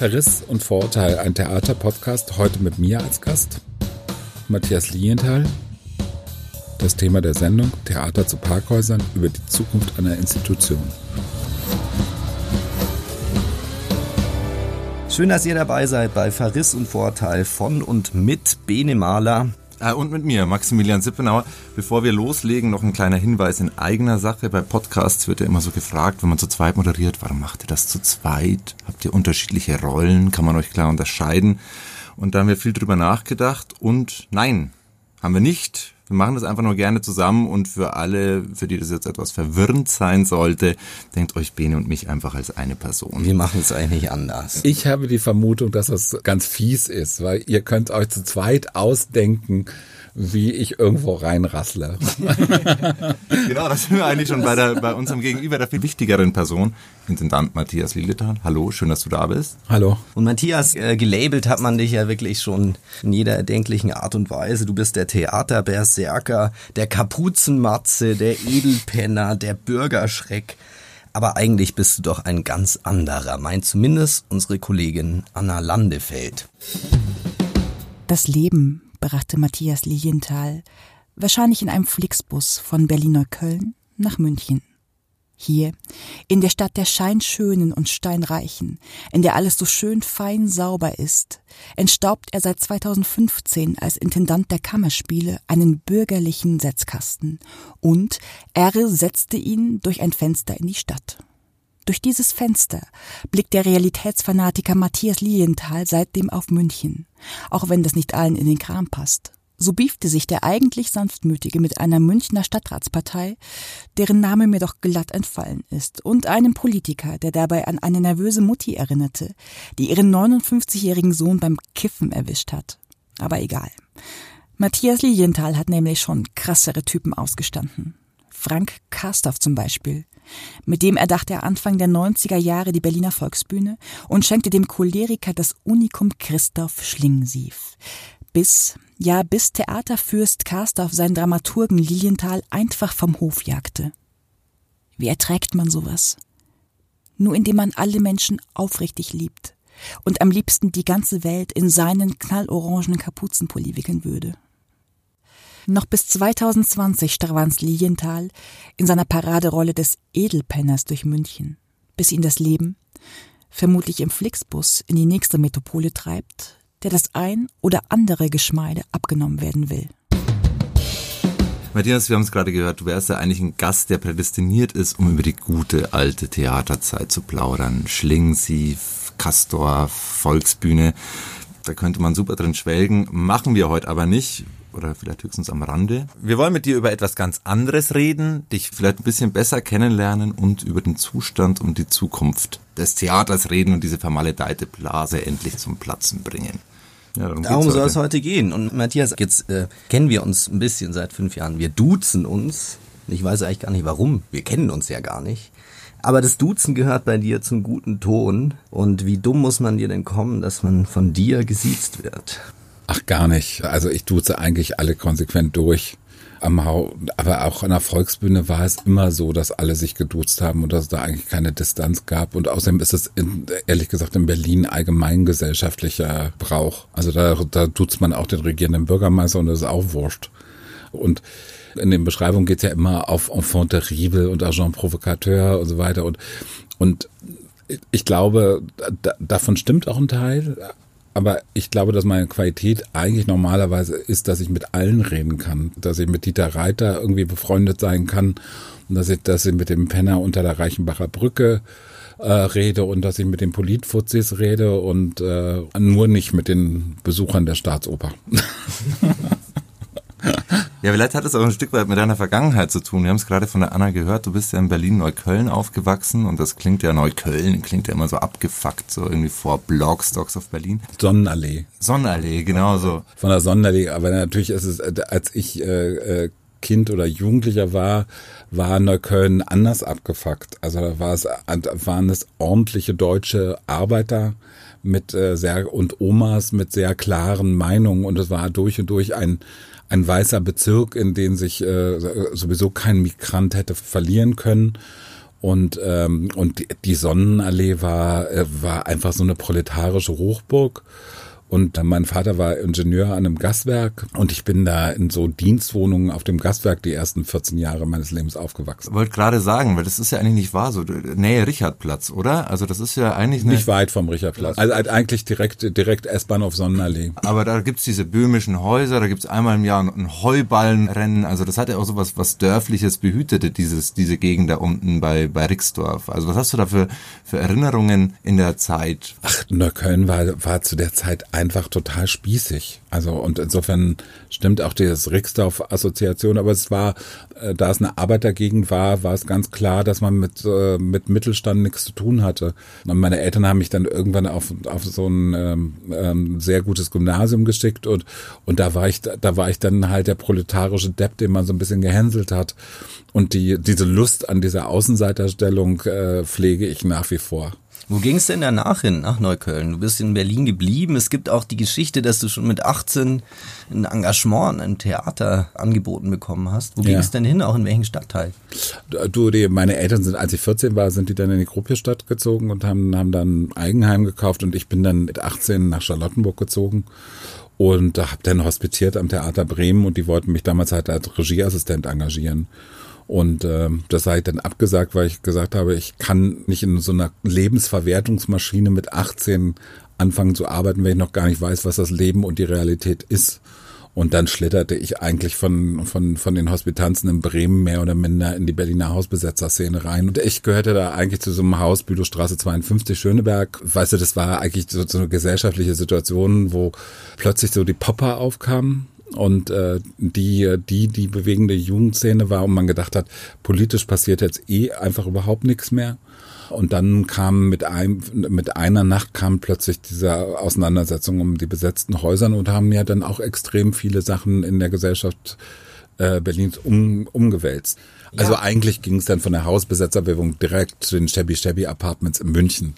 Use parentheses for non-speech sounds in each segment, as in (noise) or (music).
Verriss und Vorurteil, ein Theaterpodcast, heute mit mir als Gast, Matthias Lienthal. Das Thema der Sendung Theater zu Parkhäusern über die Zukunft einer Institution. Schön, dass ihr dabei seid bei Verriss und Vorteil von und mit Bene Mahler. Äh, und mit mir, Maximilian Sippenauer. Bevor wir loslegen, noch ein kleiner Hinweis in eigener Sache. Bei Podcasts wird ja immer so gefragt, wenn man zu zweit moderiert, warum macht ihr das zu zweit? Habt ihr unterschiedliche Rollen? Kann man euch klar unterscheiden? Und da haben wir viel drüber nachgedacht und nein, haben wir nicht. Wir machen das einfach nur gerne zusammen und für alle, für die das jetzt etwas verwirrend sein sollte, denkt euch Bene und mich einfach als eine Person. Wir machen es eigentlich anders. Ich habe die Vermutung, dass das ganz fies ist, weil ihr könnt euch zu zweit ausdenken, wie ich irgendwo reinrassle. (laughs) genau, das sind wir eigentlich schon bei, der, bei unserem Gegenüber der viel wichtigeren Person, Intendant Matthias Lilletan. Hallo, schön, dass du da bist. Hallo. Und Matthias, äh, gelabelt hat man dich ja wirklich schon in jeder erdenklichen Art und Weise. Du bist der Theaterberserker, der Kapuzenmatze, der Edelpenner, der Bürgerschreck. Aber eigentlich bist du doch ein ganz anderer, meint zumindest unsere Kollegin Anna Landefeld. Das Leben brachte Matthias Lilienthal wahrscheinlich in einem Flixbus von Berlin-Neukölln nach München. Hier, in der Stadt der Scheinschönen und Steinreichen, in der alles so schön fein sauber ist, entstaubt er seit 2015 als Intendant der Kammerspiele einen bürgerlichen Setzkasten und er setzte ihn durch ein Fenster in die Stadt. Durch dieses Fenster blickt der Realitätsfanatiker Matthias Lilienthal seitdem auf München, auch wenn das nicht allen in den Kram passt so biefte sich der eigentlich sanftmütige mit einer Münchner Stadtratspartei, deren Name mir doch glatt entfallen ist, und einem Politiker, der dabei an eine nervöse Mutti erinnerte, die ihren 59-jährigen Sohn beim Kiffen erwischt hat. Aber egal. Matthias Lilienthal hat nämlich schon krassere Typen ausgestanden. Frank Karstoff zum Beispiel. Mit dem erdachte er Anfang der 90er Jahre die Berliner Volksbühne und schenkte dem Choleriker das Unikum Christoph Schlingensief. Bis ja bis Theaterfürst Karsdorf seinen Dramaturgen Lilienthal einfach vom Hof jagte. Wie erträgt man sowas? Nur indem man alle Menschen aufrichtig liebt und am liebsten die ganze Welt in seinen knallorangen Kapuzenpulli wickeln würde. Noch bis 2020 stravanz Lilienthal in seiner Paraderolle des Edelpenners durch München, bis ihn das Leben, vermutlich im Flixbus, in die nächste Metropole treibt, der das ein oder andere Geschmeide abgenommen werden will. Matthias, wir haben es gerade gehört, du wärst ja eigentlich ein Gast, der prädestiniert ist, um über die gute alte Theaterzeit zu plaudern. Schlingensief, Castor, Volksbühne. Da könnte man super drin schwelgen. Machen wir heute aber nicht. Oder vielleicht höchstens am Rande. Wir wollen mit dir über etwas ganz anderes reden, dich vielleicht ein bisschen besser kennenlernen und über den Zustand und die Zukunft des Theaters reden und diese vermaledeite Blase endlich zum Platzen bringen. Ja, darum, darum soll es heute gehen. Und Matthias, jetzt äh, kennen wir uns ein bisschen seit fünf Jahren. Wir duzen uns. Ich weiß eigentlich gar nicht warum. Wir kennen uns ja gar nicht. Aber das Duzen gehört bei dir zum guten Ton. Und wie dumm muss man dir denn kommen, dass man von dir gesiezt wird? Ach, gar nicht. Also ich duze eigentlich alle konsequent durch aber auch an der Volksbühne war es immer so, dass alle sich geduzt haben und dass es da eigentlich keine Distanz gab. Und außerdem ist es in, ehrlich gesagt in Berlin allgemein gesellschaftlicher Brauch. Also da, da duzt man auch den regierenden Bürgermeister und das ist auch wurscht. Und in den Beschreibungen geht es ja immer auf Enfant terrible und Agent provocateur und so weiter. Und, und ich glaube, da, davon stimmt auch ein Teil, aber ich glaube, dass meine Qualität eigentlich normalerweise ist, dass ich mit allen reden kann. Dass ich mit Dieter Reiter irgendwie befreundet sein kann. Und dass ich, dass ich mit dem Penner unter der Reichenbacher Brücke äh, rede und dass ich mit den Politfuzis rede und äh, nur nicht mit den Besuchern der Staatsoper. (laughs) Ja, vielleicht hat es auch ein Stück weit mit deiner Vergangenheit zu tun. Wir haben es gerade von der Anna gehört, du bist ja in Berlin-Neukölln aufgewachsen und das klingt ja Neukölln, klingt ja immer so abgefuckt, so irgendwie vor Blogstocks auf Berlin. Sonnenallee. Sonnenallee, genau so. Von der Sonnenallee, aber natürlich ist es, äh, als ich äh, äh, Kind oder Jugendlicher war, war Neukölln anders abgefuckt. Also da war es, waren es ordentliche deutsche Arbeiter mit äh, sehr und Omas mit sehr klaren Meinungen und es war durch und durch ein ein weißer Bezirk, in den sich äh, sowieso kein Migrant hätte verlieren können. Und, ähm, und die Sonnenallee war, äh, war einfach so eine proletarische Hochburg. Und mein Vater war Ingenieur an einem Gaswerk und ich bin da in so Dienstwohnungen auf dem Gaswerk die ersten 14 Jahre meines Lebens aufgewachsen. Wollte gerade sagen, weil das ist ja eigentlich nicht wahr, so Nähe Richardplatz, oder? Also das ist ja eigentlich nicht weit vom Richardplatz. Also eigentlich direkt direkt S-Bahn auf Sonnenallee. Aber da gibt's diese böhmischen Häuser, da gibt's einmal im Jahr ein Heuballenrennen. Also das hat ja auch so was, was dörfliches behütete dieses diese Gegend da unten bei bei Rixdorf. Also was hast du da für für Erinnerungen in der Zeit? Ach, Neukölln war war zu der Zeit einfach total spießig. Also und insofern stimmt auch dieses Rixdorf-Assoziation, aber es war, äh, da es eine Arbeitergegend war, war es ganz klar, dass man mit, äh, mit Mittelstand nichts zu tun hatte. Und meine Eltern haben mich dann irgendwann auf, auf so ein ähm, ähm, sehr gutes Gymnasium geschickt und, und da war ich, da war ich dann halt der proletarische Depp, den man so ein bisschen gehänselt hat. Und die, diese Lust an dieser Außenseiterstellung äh, pflege ich nach wie vor. Wo ging es denn danach hin, nach Neukölln? Du bist in Berlin geblieben. Es gibt auch die Geschichte, dass du schon mit 18 ein Engagement einem Theater angeboten bekommen hast. Wo ging es denn hin, auch in welchem Stadtteil? Du, die, meine Eltern sind, als ich 14 war, sind die dann in die Gruppierstadt gezogen und haben, haben dann ein Eigenheim gekauft und ich bin dann mit 18 nach Charlottenburg gezogen und habe dann hospitiert am Theater Bremen und die wollten mich damals halt als Regieassistent engagieren. Und äh, das sei dann abgesagt, weil ich gesagt habe, ich kann nicht in so einer Lebensverwertungsmaschine mit 18 anfangen zu arbeiten, wenn ich noch gar nicht weiß, was das Leben und die Realität ist. Und dann schlitterte ich eigentlich von, von, von den Hospitanzen in Bremen mehr oder minder in die Berliner Hausbesetzerszene rein. Und ich gehörte da eigentlich zu so einem Haus, Bülowstraße 52, Schöneberg. Weißt du, das war eigentlich so, so eine gesellschaftliche Situation, wo plötzlich so die Popper aufkamen und äh, die, die, die bewegende Jugendszene war und man gedacht hat, politisch passiert jetzt eh einfach überhaupt nichts mehr. Und dann kam mit einem, mit einer Nacht kam plötzlich diese Auseinandersetzung um die besetzten Häusern und haben ja dann auch extrem viele Sachen in der Gesellschaft äh, Berlins um, umgewälzt. Ja. Also eigentlich ging es dann von der Hausbesetzerbewegung direkt zu den Shabby Shabby Apartments in München.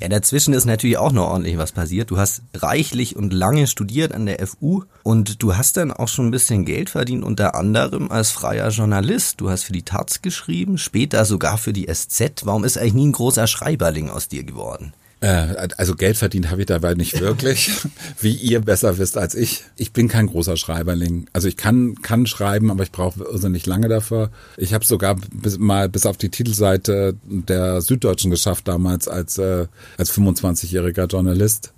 Ja, dazwischen ist natürlich auch noch ordentlich was passiert. Du hast reichlich und lange studiert an der FU und du hast dann auch schon ein bisschen Geld verdient, unter anderem als freier Journalist. Du hast für die Taz geschrieben, später sogar für die SZ. Warum ist eigentlich nie ein großer Schreiberling aus dir geworden? Äh, also Geld verdient habe ich dabei nicht wirklich, (laughs) wie ihr besser wisst als ich. Ich bin kein großer Schreiberling. Also ich kann kann schreiben, aber ich brauche irrsinnig lange dafür. Ich habe sogar bis, mal bis auf die Titelseite der Süddeutschen geschafft damals als äh, als 25-jähriger Journalist.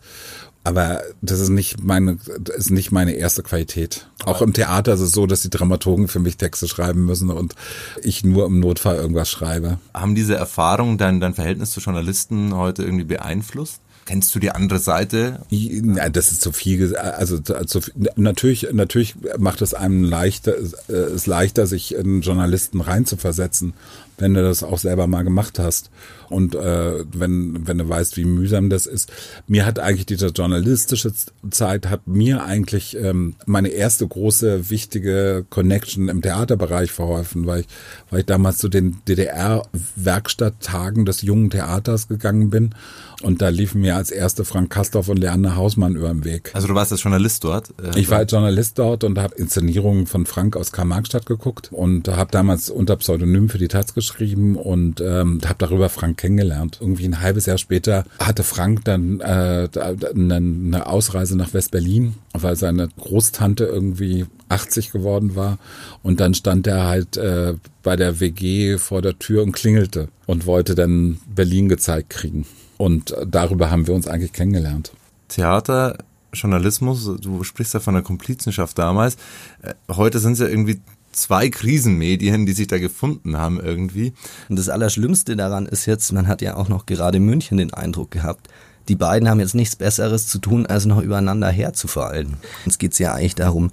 Aber das ist nicht meine, ist nicht meine erste Qualität. Auch im Theater ist es so, dass die Dramaturgen für mich Texte schreiben müssen und ich nur im Notfall irgendwas schreibe. Haben diese Erfahrungen dein, dein Verhältnis zu Journalisten heute irgendwie beeinflusst? Kennst du die andere Seite? Ja, das ist zu viel. Also zu, natürlich, natürlich macht es einem leichter, äh, es leichter, sich in Journalisten reinzuversetzen, wenn du das auch selber mal gemacht hast und äh, wenn wenn du weißt, wie mühsam das ist. Mir hat eigentlich diese journalistische Zeit hat mir eigentlich ähm, meine erste große wichtige Connection im Theaterbereich verholfen, weil ich weil ich damals zu den DDR-Werkstatttagen des jungen Theaters gegangen bin und da liefen mir als erste Frank Kastorf und Leander Hausmann über den Weg. Also du warst als Journalist dort? Äh, ich war als Journalist dort und habe Inszenierungen von Frank aus Karl-Marx-Stadt geguckt und habe damals unter Pseudonym für die Taz geschrieben und ähm, habe darüber Frank kennengelernt. Irgendwie ein halbes Jahr später hatte Frank dann äh, eine Ausreise nach West-Berlin, weil seine Großtante irgendwie 80 geworden war und dann stand er halt äh, bei der WG vor der Tür und klingelte und wollte dann Berlin gezeigt kriegen. Und darüber haben wir uns eigentlich kennengelernt. Theater, Journalismus, du sprichst ja von der Komplizenschaft damals. Äh, heute sind es ja irgendwie zwei Krisenmedien, die sich da gefunden haben irgendwie. Und das Allerschlimmste daran ist jetzt, man hat ja auch noch gerade in München den Eindruck gehabt, die beiden haben jetzt nichts Besseres zu tun, als noch übereinander herzufallen. Uns geht es ja eigentlich darum,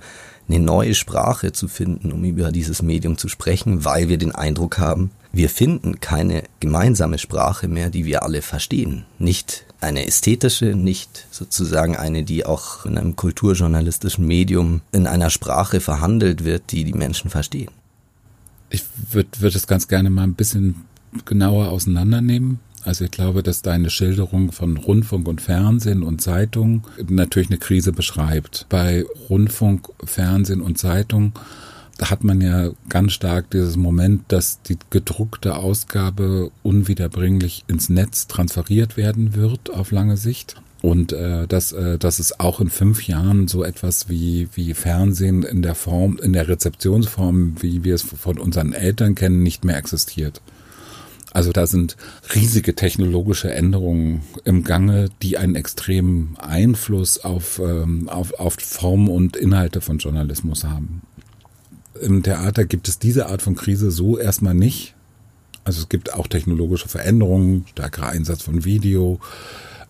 eine neue Sprache zu finden, um über dieses Medium zu sprechen, weil wir den Eindruck haben, wir finden keine gemeinsame Sprache mehr, die wir alle verstehen. Nicht eine ästhetische, nicht sozusagen eine, die auch in einem kulturjournalistischen Medium in einer Sprache verhandelt wird, die die Menschen verstehen. Ich würde würd es ganz gerne mal ein bisschen genauer auseinandernehmen. Also ich glaube, dass deine Schilderung von Rundfunk und Fernsehen und Zeitung natürlich eine Krise beschreibt. Bei Rundfunk, Fernsehen und Zeitung hat man ja ganz stark dieses Moment, dass die gedruckte Ausgabe unwiederbringlich ins Netz transferiert werden wird auf lange Sicht. Und äh, dass, äh, dass es auch in fünf Jahren so etwas wie, wie Fernsehen in der Form, in der Rezeptionsform, wie wir es von unseren Eltern kennen, nicht mehr existiert. Also da sind riesige technologische Änderungen im Gange, die einen extremen Einfluss auf, ähm, auf, auf Form und Inhalte von Journalismus haben. Im Theater gibt es diese Art von Krise so erstmal nicht. Also es gibt auch technologische Veränderungen, stärkerer Einsatz von Video,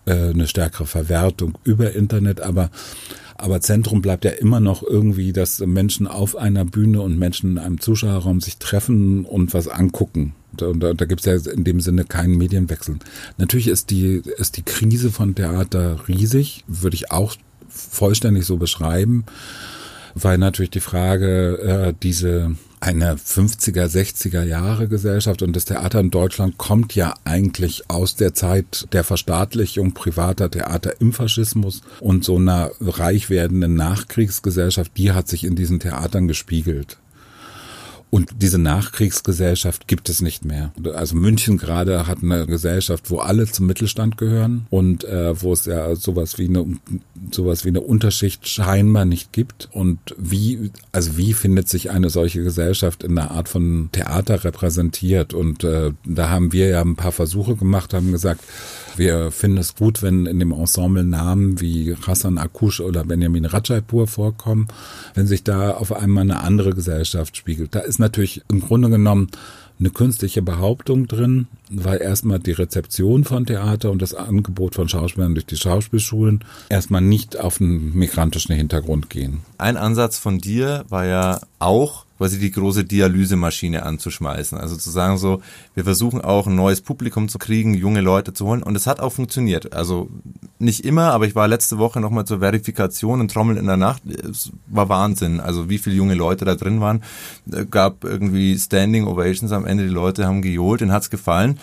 äh, eine stärkere Verwertung über Internet, aber aber Zentrum bleibt ja immer noch irgendwie, dass Menschen auf einer Bühne und Menschen in einem Zuschauerraum sich treffen und was angucken. Und da, da gibt es ja in dem Sinne keinen Medienwechsel. Natürlich ist die, ist die Krise von Theater riesig, würde ich auch vollständig so beschreiben, weil natürlich die Frage, äh, diese eine 50er, 60er Jahre Gesellschaft und das Theater in Deutschland kommt ja eigentlich aus der Zeit der Verstaatlichung privater Theater im Faschismus und so einer reich werdenden Nachkriegsgesellschaft, die hat sich in diesen Theatern gespiegelt. Und diese Nachkriegsgesellschaft gibt es nicht mehr. Also München gerade hat eine Gesellschaft, wo alle zum Mittelstand gehören und äh, wo es ja sowas wie eine sowas wie eine Unterschicht scheinbar nicht gibt. Und wie also wie findet sich eine solche Gesellschaft in einer Art von Theater repräsentiert? Und äh, da haben wir ja ein paar Versuche gemacht, haben gesagt, wir finden es gut, wenn in dem Ensemble Namen wie Hassan Akush oder Benjamin Rajaipur vorkommen, wenn sich da auf einmal eine andere Gesellschaft spiegelt. Da ist natürlich im Grunde genommen eine künstliche Behauptung drin, weil erstmal die Rezeption von Theater und das Angebot von Schauspielern durch die Schauspielschulen erstmal nicht auf einen migrantischen Hintergrund gehen. Ein Ansatz von dir war ja auch, quasi die große Dialysemaschine anzuschmeißen. Also zu sagen so, wir versuchen auch ein neues Publikum zu kriegen, junge Leute zu holen und es hat auch funktioniert. Also nicht immer, aber ich war letzte Woche nochmal zur Verifikation und Trommeln in der Nacht. Es war Wahnsinn. Also wie viele junge Leute da drin waren. Gab irgendwie Standing Ovations am Ende, die Leute haben gejohlt, denen hat's gefallen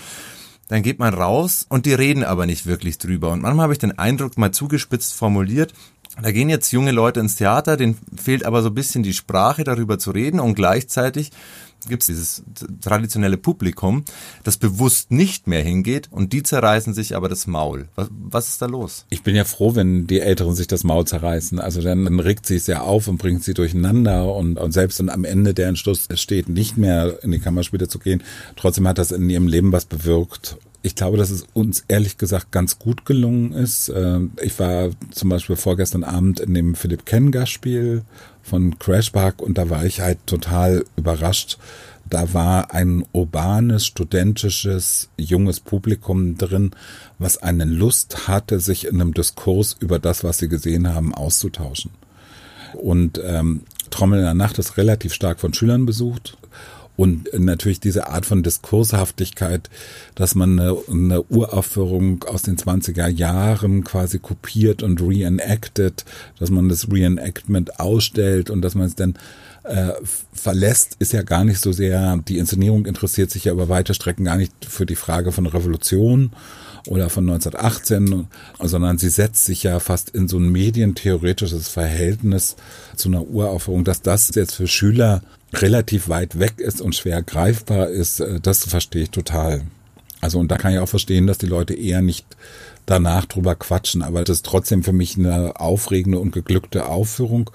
dann geht man raus und die reden aber nicht wirklich drüber. Und manchmal habe ich den Eindruck, mal zugespitzt formuliert, da gehen jetzt junge Leute ins Theater, denen fehlt aber so ein bisschen die Sprache, darüber zu reden und gleichzeitig gibt es dieses traditionelle Publikum, das bewusst nicht mehr hingeht und die zerreißen sich aber das Maul. Was, was ist da los? Ich bin ja froh, wenn die Älteren sich das Maul zerreißen. Also dann, regt sie es ja auf und bringt sie durcheinander und, und selbst wenn am Ende der Entschluss steht, nicht mehr in die Kammerspiele zu gehen, trotzdem hat das in ihrem Leben was bewirkt ich glaube, dass es uns ehrlich gesagt ganz gut gelungen ist. Ähm, ich war zum Beispiel vorgestern Abend in dem Philipp Ken Gastspiel von Crashpark und da war ich halt total überrascht. Da war ein urbanes, studentisches, junges Publikum drin, was eine Lust hatte, sich in einem Diskurs über das, was sie gesehen haben, auszutauschen. Und ähm, Trommel in der Nacht ist relativ stark von Schülern besucht. Und natürlich diese Art von Diskurshaftigkeit, dass man eine, eine Uraufführung aus den 20er Jahren quasi kopiert und reenacted, dass man das Reenactment ausstellt und dass man es dann äh, verlässt, ist ja gar nicht so sehr, die Inszenierung interessiert sich ja über weite Strecken gar nicht für die Frage von Revolution oder von 1918, sondern sie setzt sich ja fast in so ein medientheoretisches Verhältnis zu einer Uraufführung, dass das jetzt für Schüler relativ weit weg ist und schwer greifbar ist, äh, das verstehe ich total. Also und da kann ich auch verstehen, dass die Leute eher nicht danach drüber quatschen, aber das ist trotzdem für mich eine aufregende und geglückte Aufführung.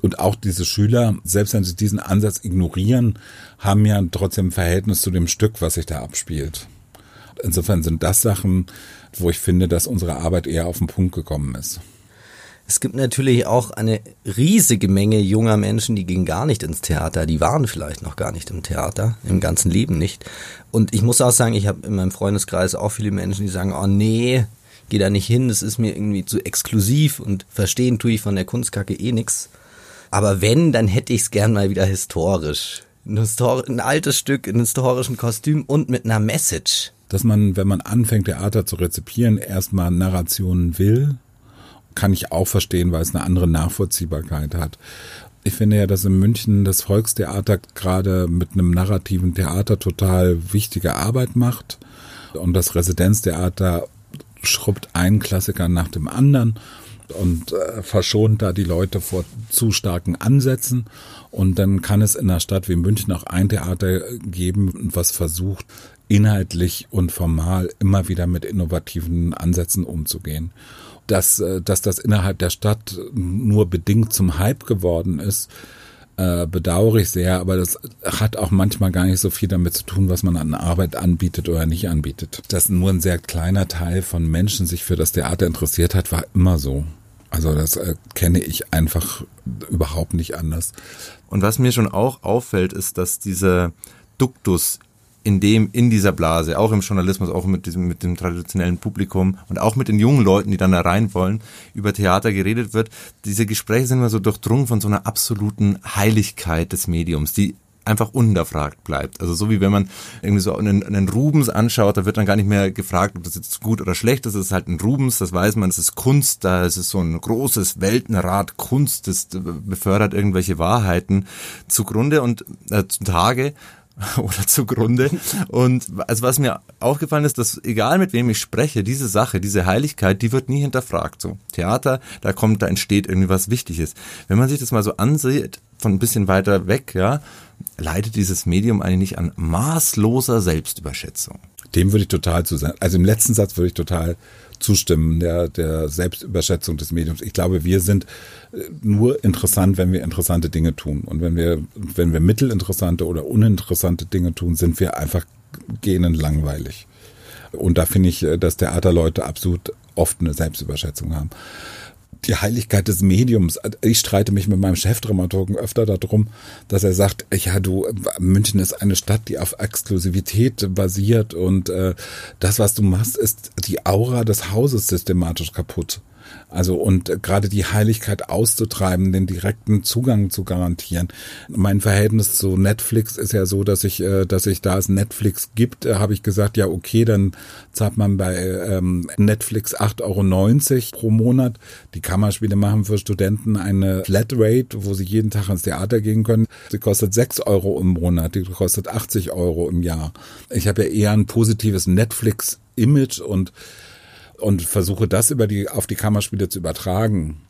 Und auch diese Schüler, selbst wenn sie diesen Ansatz ignorieren, haben ja trotzdem ein Verhältnis zu dem Stück, was sich da abspielt. Insofern sind das Sachen, wo ich finde, dass unsere Arbeit eher auf den Punkt gekommen ist. Es gibt natürlich auch eine riesige Menge junger Menschen, die gehen gar nicht ins Theater. Die waren vielleicht noch gar nicht im Theater, im ganzen Leben nicht. Und ich muss auch sagen, ich habe in meinem Freundeskreis auch viele Menschen, die sagen, oh nee, geh da nicht hin, das ist mir irgendwie zu exklusiv und verstehen tue ich von der Kunstkacke eh nix. Aber wenn, dann hätte ich es gern mal wieder historisch. Ein, Histor ein altes Stück in historischen Kostüm und mit einer Message. Dass man, wenn man anfängt, Theater zu rezipieren, erstmal Narrationen will, kann ich auch verstehen, weil es eine andere Nachvollziehbarkeit hat. Ich finde ja, dass in München das Volkstheater gerade mit einem narrativen Theater total wichtige Arbeit macht und das Residenztheater schrubbt einen Klassiker nach dem anderen und äh, verschont da die Leute vor zu starken Ansätzen. Und dann kann es in einer Stadt wie München auch ein Theater geben, was versucht, inhaltlich und formal immer wieder mit innovativen Ansätzen umzugehen. Dass, äh, dass das innerhalb der Stadt nur bedingt zum Hype geworden ist, äh, bedauere ich sehr, aber das hat auch manchmal gar nicht so viel damit zu tun, was man an Arbeit anbietet oder nicht anbietet. Dass nur ein sehr kleiner Teil von Menschen sich für das Theater interessiert hat, war immer so. Also das äh, kenne ich einfach überhaupt nicht anders. Und was mir schon auch auffällt, ist, dass dieser Duktus in dem, in dieser Blase, auch im Journalismus, auch mit diesem, mit dem traditionellen Publikum und auch mit den jungen Leuten, die dann da rein wollen, über Theater geredet wird. Diese Gespräche sind immer so durchdrungen von so einer absoluten Heiligkeit des Mediums, die einfach unterfragt bleibt. Also so wie wenn man irgendwie so einen, einen Rubens anschaut, da wird dann gar nicht mehr gefragt, ob das jetzt gut oder schlecht ist. Es ist halt ein Rubens, das weiß man, es ist Kunst, da ist es so ein großes Weltenrad Kunst, das befördert irgendwelche Wahrheiten zugrunde und äh, zutage (laughs) oder zugrunde. Und also was mir aufgefallen ist, dass egal mit wem ich spreche, diese Sache, diese Heiligkeit, die wird nie hinterfragt. So Theater, da kommt, da entsteht irgendwie was Wichtiges. Wenn man sich das mal so ansieht, von ein bisschen weiter weg, ja, leidet dieses Medium eigentlich nicht an maßloser Selbstüberschätzung. Dem würde ich total zu sein. Also im letzten Satz würde ich total zustimmen, der, der Selbstüberschätzung des Mediums. Ich glaube, wir sind äh, nur interessant, wenn wir interessante Dinge tun. Und wenn wir, wenn wir mittelinteressante oder uninteressante Dinge tun, sind wir einfach gähnend langweilig. Und da finde ich, äh, dass Theaterleute absolut oft eine Selbstüberschätzung haben die Heiligkeit des Mediums. Ich streite mich mit meinem Chefdramaturgen öfter darum, dass er sagt, ja, du, München ist eine Stadt, die auf Exklusivität basiert und äh, das, was du machst, ist die Aura des Hauses systematisch kaputt. Also und gerade die Heiligkeit auszutreiben, den direkten Zugang zu garantieren. Mein Verhältnis zu Netflix ist ja so, dass ich, äh, dass ich da es Netflix gibt, äh, habe ich gesagt, ja okay, dann zahlt man bei ähm, Netflix 8,90 Euro pro Monat. Die Kammerspiele machen für Studenten eine Flatrate, wo sie jeden Tag ins Theater gehen können. Sie kostet 6 Euro im Monat, die kostet 80 Euro im Jahr. Ich habe ja eher ein positives Netflix-Image und und versuche das über die, auf die Kammerspiele zu übertragen.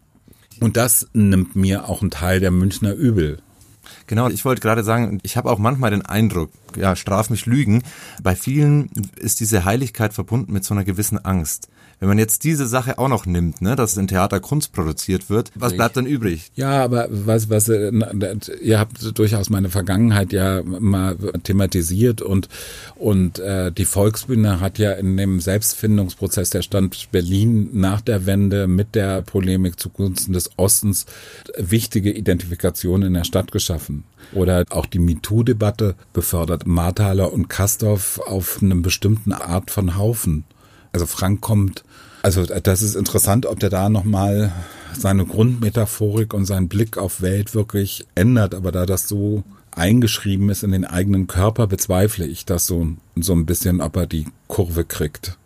Und das nimmt mir auch einen Teil der Münchner übel. Genau, ich wollte gerade sagen, ich habe auch manchmal den Eindruck, ja, straf mich Lügen, bei vielen ist diese Heiligkeit verbunden mit so einer gewissen Angst. Wenn man jetzt diese Sache auch noch nimmt, ne, dass in Theater Kunst produziert wird, was bleibt dann übrig? Ja, aber was, was, äh, ihr habt durchaus meine Vergangenheit ja mal thematisiert und, und äh, die Volksbühne hat ja in dem Selbstfindungsprozess der Stand Berlin nach der Wende mit der Polemik zugunsten des Ostens wichtige Identifikationen in der Stadt geschaffen. Oder auch die MeToo-Debatte befördert Marthaler und Kastorf auf einem bestimmten Art von Haufen. Also Frank kommt, also das ist interessant, ob der da nochmal seine Grundmetaphorik und seinen Blick auf Welt wirklich ändert. Aber da das so eingeschrieben ist in den eigenen Körper, bezweifle ich das so, so ein bisschen, ob er die Kurve kriegt.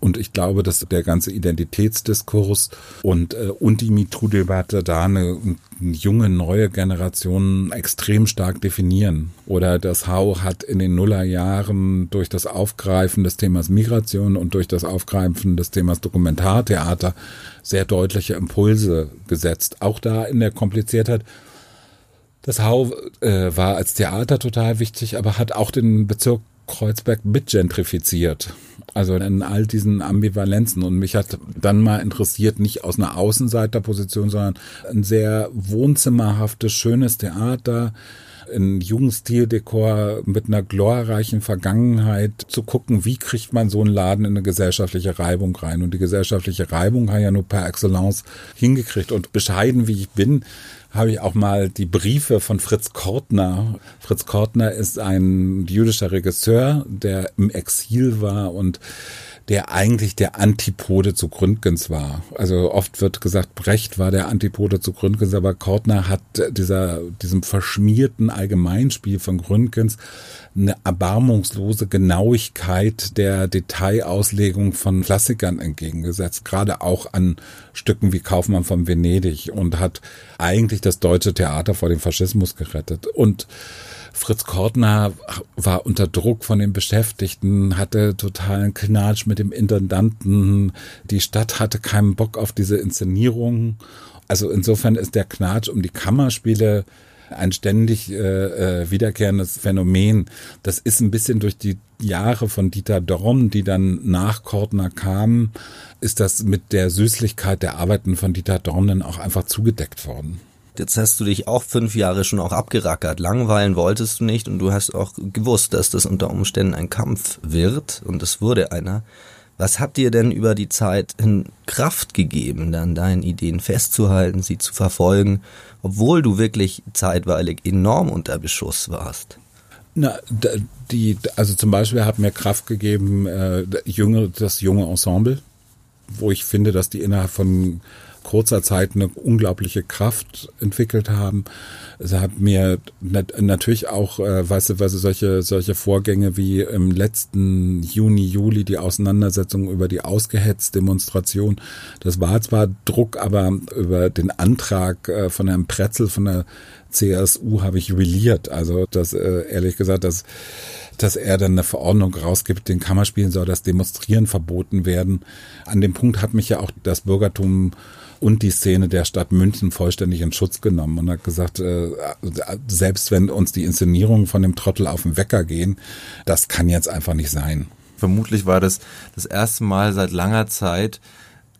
Und ich glaube, dass der ganze Identitätsdiskurs und, äh, und die MeToo-Debatte da eine, eine junge, neue Generation extrem stark definieren. Oder das Hau hat in den Nullerjahren durch das Aufgreifen des Themas Migration und durch das Aufgreifen des Themas Dokumentartheater sehr deutliche Impulse gesetzt. Auch da in der Kompliziertheit das Hau äh, war als Theater total wichtig, aber hat auch den Bezirk Kreuzberg mitgentrifiziert. Also in all diesen Ambivalenzen. Und mich hat dann mal interessiert, nicht aus einer Außenseiterposition, sondern ein sehr wohnzimmerhaftes, schönes Theater, in Jugendstildekor mit einer glorreichen Vergangenheit zu gucken, wie kriegt man so einen Laden in eine gesellschaftliche Reibung rein. Und die gesellschaftliche Reibung hat ja nur per Excellence hingekriegt. Und bescheiden wie ich bin, habe ich auch mal die Briefe von Fritz Kortner. Fritz Kortner ist ein jüdischer Regisseur, der im Exil war und der eigentlich der Antipode zu Gründgens war. Also oft wird gesagt, Brecht war der Antipode zu Gründgens, aber Kortner hat dieser, diesem verschmierten Allgemeinspiel von Gründgens eine erbarmungslose Genauigkeit der Detailauslegung von Klassikern entgegengesetzt, gerade auch an Stücken wie Kaufmann von Venedig und hat eigentlich das deutsche Theater vor dem Faschismus gerettet. Und Fritz Kortner war unter Druck von den Beschäftigten, hatte totalen Knatsch mit dem Intendanten. Die Stadt hatte keinen Bock auf diese Inszenierung. Also insofern ist der Knatsch um die Kammerspiele ein ständig äh, äh, wiederkehrendes Phänomen. Das ist ein bisschen durch die Jahre von Dieter Dorn, die dann nach Kortner kamen, ist das mit der Süßlichkeit der Arbeiten von Dieter Dorn dann auch einfach zugedeckt worden. Jetzt hast du dich auch fünf Jahre schon auch abgerackert. Langweilen wolltest du nicht und du hast auch gewusst, dass das unter Umständen ein Kampf wird und es wurde einer. Was hat dir denn über die Zeit hin Kraft gegeben, dann deinen Ideen festzuhalten, sie zu verfolgen, obwohl du wirklich zeitweilig enorm unter Beschuss warst? Na, die, also zum Beispiel hat mir Kraft gegeben äh, junge, das junge Ensemble, wo ich finde, dass die innerhalb von kurzer Zeit eine unglaubliche Kraft entwickelt haben. Es hat mir nat natürlich auch, äh, weißt du, weißt du, solche, solche Vorgänge wie im letzten Juni, Juli die Auseinandersetzung über die Ausgehetzt-Demonstration. Das war zwar Druck, aber über den Antrag äh, von Herrn Pretzel von der CSU habe ich jubiliert. Also das äh, ehrlich gesagt, dass dass er dann eine Verordnung rausgibt, den Kammerspielen soll das Demonstrieren verboten werden. An dem Punkt hat mich ja auch das Bürgertum und die Szene der Stadt München vollständig in Schutz genommen und hat gesagt, äh, selbst wenn uns die Inszenierungen von dem Trottel auf den Wecker gehen, das kann jetzt einfach nicht sein. Vermutlich war das das erste Mal seit langer Zeit,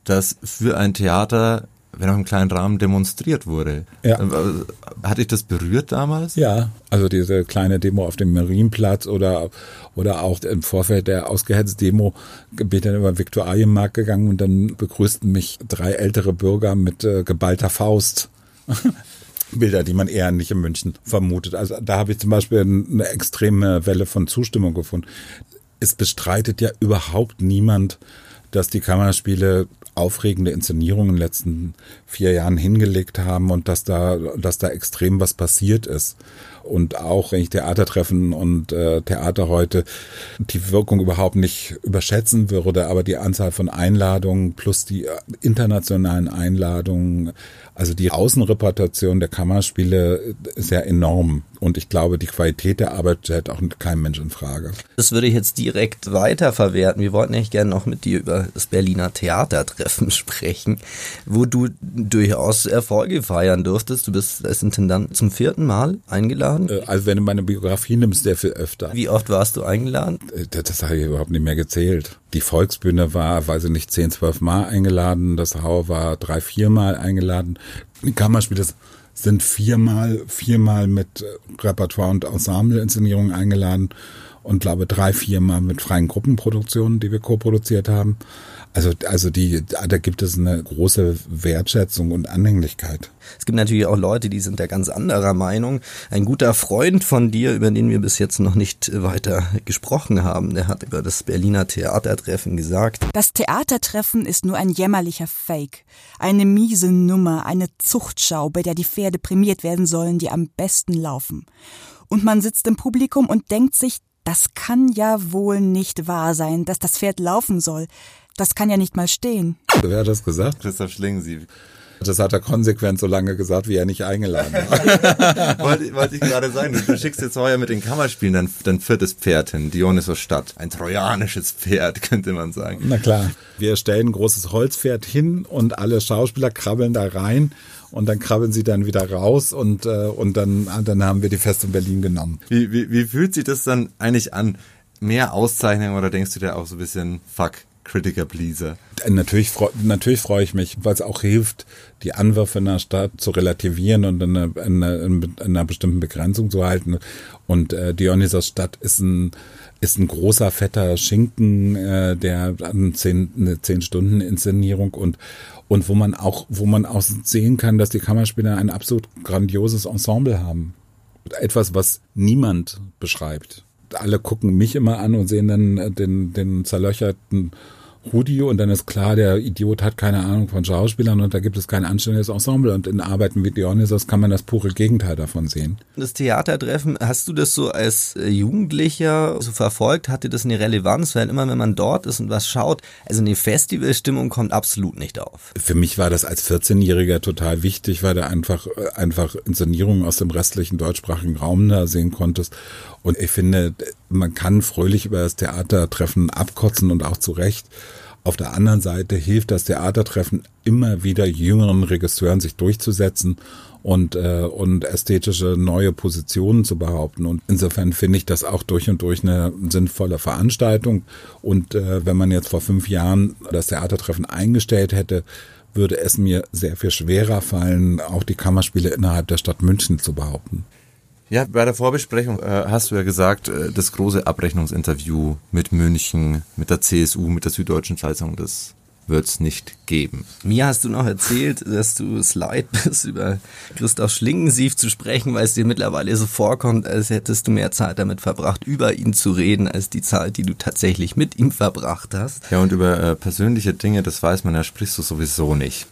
dass für ein Theater wenn auch im kleinen Rahmen demonstriert wurde. Ja. Äh, Hatte ich das berührt damals? Ja, also diese kleine Demo auf dem Marienplatz oder, oder auch im Vorfeld der ausgehetzten Demo bin ich dann über Viktualienmarkt gegangen und dann begrüßten mich drei ältere Bürger mit äh, geballter Faust. (laughs) Bilder, die man eher nicht in München vermutet. Also da habe ich zum Beispiel eine extreme Welle von Zustimmung gefunden. Es bestreitet ja überhaupt niemand, dass die Kammerspiele aufregende Inszenierungen in den letzten vier Jahren hingelegt haben und dass da, dass da extrem was passiert ist. Und auch wenn ich Theatertreffen und äh, Theater heute die Wirkung überhaupt nicht überschätzen würde, aber die Anzahl von Einladungen plus die äh, internationalen Einladungen, also die Außenreputation der Kammerspiele ist ja enorm. Und ich glaube, die Qualität der Arbeit stellt auch kein Mensch in Frage. Das würde ich jetzt direkt weiterverwerten. Wir wollten eigentlich gerne noch mit dir über das Berliner Theatertreffen (laughs) sprechen, wo du durchaus Erfolge feiern durftest. Du bist als Intendant zum vierten Mal eingeladen. Äh, also wenn du meine Biografie nimmst, sehr viel öfter. Wie oft warst du eingeladen? Äh, das, das habe ich überhaupt nicht mehr gezählt. Die Volksbühne war, weiß ich nicht, zehn, zwölf Mal eingeladen. Das Hau war drei, vier Mal eingeladen. Die Kammerspiele sind viermal, viermal mit Repertoire und Ensemble-Inszenierungen eingeladen und glaube drei, viermal mit freien Gruppenproduktionen, die wir co-produziert haben. Also, also die, da gibt es eine große Wertschätzung und Anhänglichkeit. Es gibt natürlich auch Leute, die sind da ganz anderer Meinung. Ein guter Freund von dir, über den wir bis jetzt noch nicht weiter gesprochen haben, der hat über das Berliner Theatertreffen gesagt. Das Theatertreffen ist nur ein jämmerlicher Fake. Eine miese Nummer, eine Zuchtschau, bei der die Pferde prämiert werden sollen, die am besten laufen. Und man sitzt im Publikum und denkt sich, das kann ja wohl nicht wahr sein, dass das Pferd laufen soll. Das kann ja nicht mal stehen. Wer hat das gesagt? Christoph Schlingensief. Das hat er konsequent so lange gesagt, wie er nicht eingeladen war. (laughs) wollte, wollte ich gerade sagen, du, du, schickst jetzt heuer mit den Kammerspielen dein, dein viertes Pferd hin, Dionysos Stadt. Ein trojanisches Pferd, (laughs) könnte man sagen. Na klar. Wir stellen ein großes Holzpferd hin und alle Schauspieler krabbeln da rein und dann krabbeln sie dann wieder raus und, äh, und dann, dann haben wir die Fest in Berlin genommen. Wie, wie, wie fühlt sich das dann eigentlich an? Mehr Auszeichnungen oder denkst du dir auch so ein bisschen, fuck, Critiker Pleaser. Natürlich, natürlich freue ich mich, weil es auch hilft, die Anwürfe in der Stadt zu relativieren und in einer, in einer, in einer bestimmten Begrenzung zu halten. Und äh, Dionysos Stadt ist ein ist ein großer fetter Schinken, äh, der an zehn, eine zehn Stunden Inszenierung und und wo man auch wo man auch sehen kann, dass die Kammerspieler ein absolut grandioses Ensemble haben. Etwas, was niemand beschreibt. Alle gucken mich immer an und sehen dann den den zerlöcherten Rudi und dann ist klar, der Idiot hat keine Ahnung von Schauspielern und da gibt es kein anständiges Ensemble und in Arbeiten wie Dionysos kann man das pure Gegenteil davon sehen. Das Theatertreffen, hast du das so als äh, Jugendlicher so verfolgt? Hat dir das eine Relevanz? Weil immer, wenn man dort ist und was schaut, also eine Festivalstimmung kommt absolut nicht auf. Für mich war das als 14-Jähriger total wichtig, weil du einfach, einfach Inszenierungen aus dem restlichen deutschsprachigen Raum da sehen konntest und ich finde, man kann fröhlich über das Theatertreffen abkotzen und auch zu Recht. Auf der anderen Seite hilft das Theatertreffen immer wieder jüngeren Regisseuren sich durchzusetzen und, äh, und ästhetische neue Positionen zu behaupten. Und insofern finde ich das auch durch und durch eine sinnvolle Veranstaltung. Und äh, wenn man jetzt vor fünf Jahren das Theatertreffen eingestellt hätte, würde es mir sehr viel schwerer fallen, auch die Kammerspiele innerhalb der Stadt München zu behaupten. Ja, bei der Vorbesprechung äh, hast du ja gesagt, äh, das große Abrechnungsinterview mit München, mit der CSU, mit der Süddeutschen Zeitung, das wird's nicht geben. Mir hast du noch erzählt, dass du es leid (laughs) bist, über Christoph Schlingensief zu sprechen, weil es dir mittlerweile so vorkommt, als hättest du mehr Zeit damit verbracht, über ihn zu reden, als die Zeit, die du tatsächlich mit ihm verbracht hast. Ja, und über äh, persönliche Dinge, das weiß man ja, sprichst du sowieso nicht.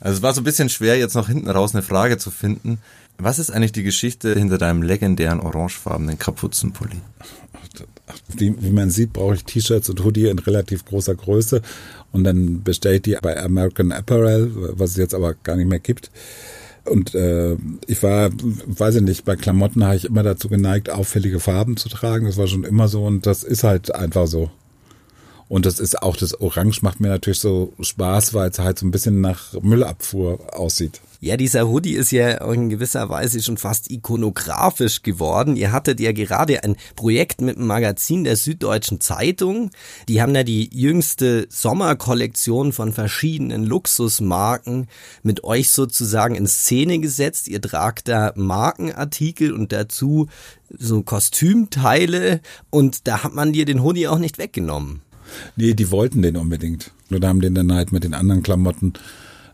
Also es war so ein bisschen schwer, jetzt noch hinten raus eine Frage zu finden. Was ist eigentlich die Geschichte hinter deinem legendären orangefarbenen Kapuzenpulli? Wie, wie man sieht, brauche ich T-Shirts und Hoodie in relativ großer Größe und dann bestelle ich die bei American Apparel, was es jetzt aber gar nicht mehr gibt. Und äh, ich war, weiß ich nicht, bei Klamotten habe ich immer dazu geneigt, auffällige Farben zu tragen. Das war schon immer so und das ist halt einfach so. Und das ist auch das Orange macht mir natürlich so Spaß, weil es halt so ein bisschen nach Müllabfuhr aussieht. Ja, dieser Hoodie ist ja in gewisser Weise schon fast ikonografisch geworden. Ihr hattet ja gerade ein Projekt mit dem Magazin der Süddeutschen Zeitung. Die haben ja die jüngste Sommerkollektion von verschiedenen Luxusmarken mit euch sozusagen in Szene gesetzt. Ihr tragt da Markenartikel und dazu so Kostümteile und da hat man dir den Hoodie auch nicht weggenommen. Nee, die wollten den unbedingt. Nur da haben den dann halt mit den anderen Klamotten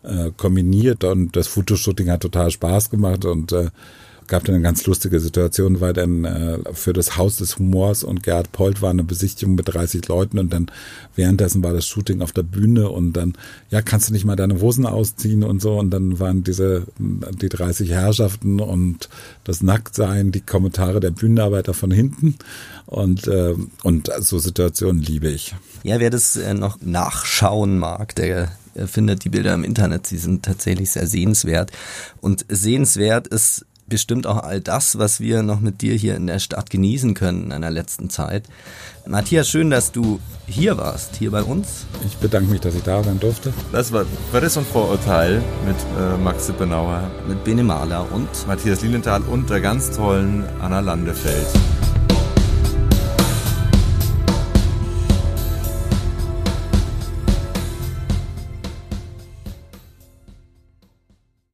äh, kombiniert und das Fotoshooting hat total Spaß gemacht und äh, gab dann eine ganz lustige Situation, weil dann äh, für das Haus des Humors und Gerhard Polt war eine Besichtigung mit 30 Leuten und dann währenddessen war das Shooting auf der Bühne und dann, ja, kannst du nicht mal deine Hosen ausziehen und so und dann waren diese, die 30 Herrschaften und das Nacktsein, die Kommentare der Bühnenarbeiter von hinten und, äh, und so Situationen liebe ich. Ja, wer das äh, noch nachschauen mag, der findet die Bilder im Internet. Sie sind tatsächlich sehr sehenswert. Und sehenswert ist bestimmt auch all das, was wir noch mit dir hier in der Stadt genießen können in einer letzten Zeit. Matthias, schön, dass du hier warst, hier bei uns. Ich bedanke mich, dass ich da sein durfte. Das war Verriss und Vorurteil mit äh, Max Sippenauer, mit Bene Mahler und Matthias Lilienthal und der ganz tollen Anna Landefeld.